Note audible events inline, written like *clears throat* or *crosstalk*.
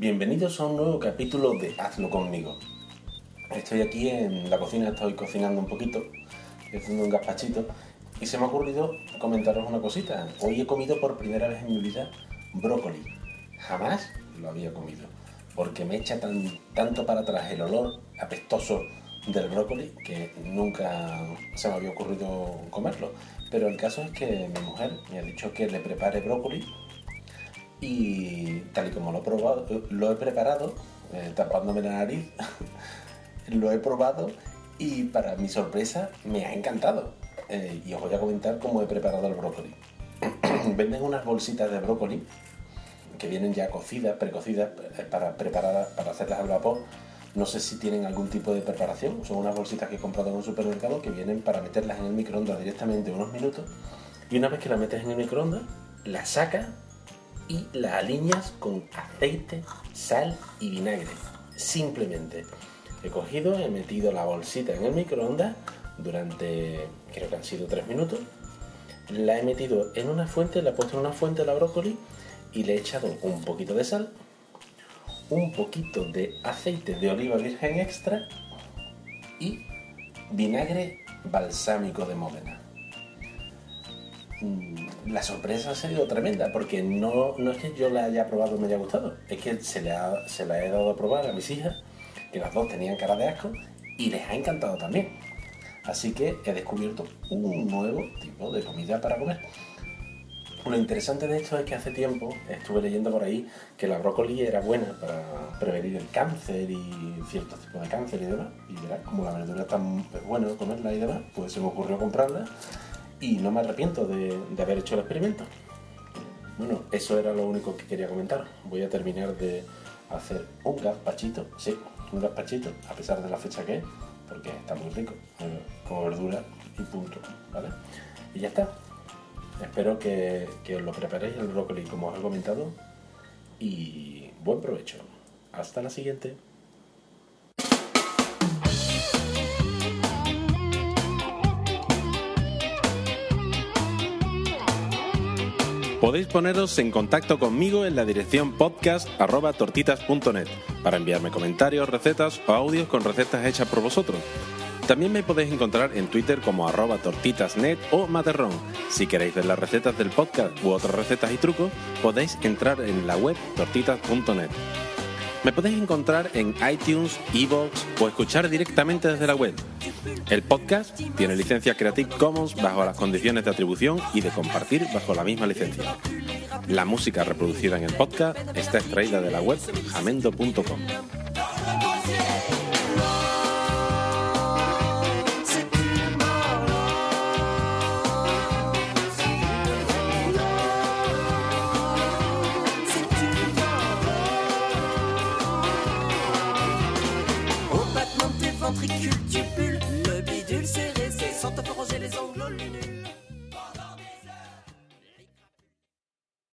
Bienvenidos a un nuevo capítulo de Hazlo conmigo. Estoy aquí en la cocina, estoy cocinando un poquito, haciendo un gazpachito y se me ha ocurrido comentaros una cosita. Hoy he comido por primera vez en mi vida brócoli. Jamás lo había comido porque me echa tan, tanto para atrás el olor apestoso del brócoli que nunca se me había ocurrido comerlo. Pero el caso es que mi mujer me ha dicho que le prepare brócoli y tal y como lo he probado, lo he preparado, eh, tapándome la nariz, *laughs* lo he probado y para mi sorpresa me ha encantado. Eh, y os voy a comentar cómo he preparado el brócoli. *clears throat* Venden unas bolsitas de brócoli que vienen ya cocidas, precocidas, eh, para preparadas, para hacerlas al vapor. No sé si tienen algún tipo de preparación. Son unas bolsitas que he comprado en un supermercado que vienen para meterlas en el microondas directamente unos minutos. Y una vez que las metes en el microondas, las sacas y la alineas con aceite, sal y vinagre. Simplemente he cogido, he metido la bolsita en el microondas durante, creo que han sido 3 minutos. La he metido en una fuente, la he puesto en una fuente la brócoli y le he echado un poquito de sal, un poquito de aceite de oliva virgen extra y vinagre balsámico de Módena. Mm, la sorpresa ha sido tremenda porque no, no es que yo la haya probado y me haya gustado, es que se, le se la he dado a probar a mis hijas, que las dos tenían cara de asco y les ha encantado también. Así que he descubierto un nuevo tipo de comida para comer. Lo interesante de esto es que hace tiempo estuve leyendo por ahí que la brócoli era buena para prevenir el cáncer y ciertos tipos de cáncer y demás. Y como la verdura es tan buena comerla y demás, pues se me ocurrió comprarla y no me arrepiento de, haber hecho el experimento. Bueno, eso era lo único que quería comentar. Voy a terminar de hacer un gazpachito, sí, un gazpachito, a pesar de la fecha que es, porque está muy rico, eh, con verdura y punto, ¿vale? Y ya está. Espero que, que os lo preparéis el brócoli como os he comentado y buen provecho. Hasta la siguiente. Podéis poneros en contacto conmigo en la dirección podcast.tortitas.net para enviarme comentarios, recetas o audios con recetas hechas por vosotros. También me podéis encontrar en Twitter como arroba tortitasnet o materrón. Si queréis ver las recetas del podcast u otras recetas y trucos, podéis entrar en la web tortitas.net. Me podéis encontrar en iTunes, Evox o escuchar directamente desde la web. El podcast tiene licencia Creative Commons bajo las condiciones de atribución y de compartir bajo la misma licencia. La música reproducida en el podcast está extraída de la web jamendo.com.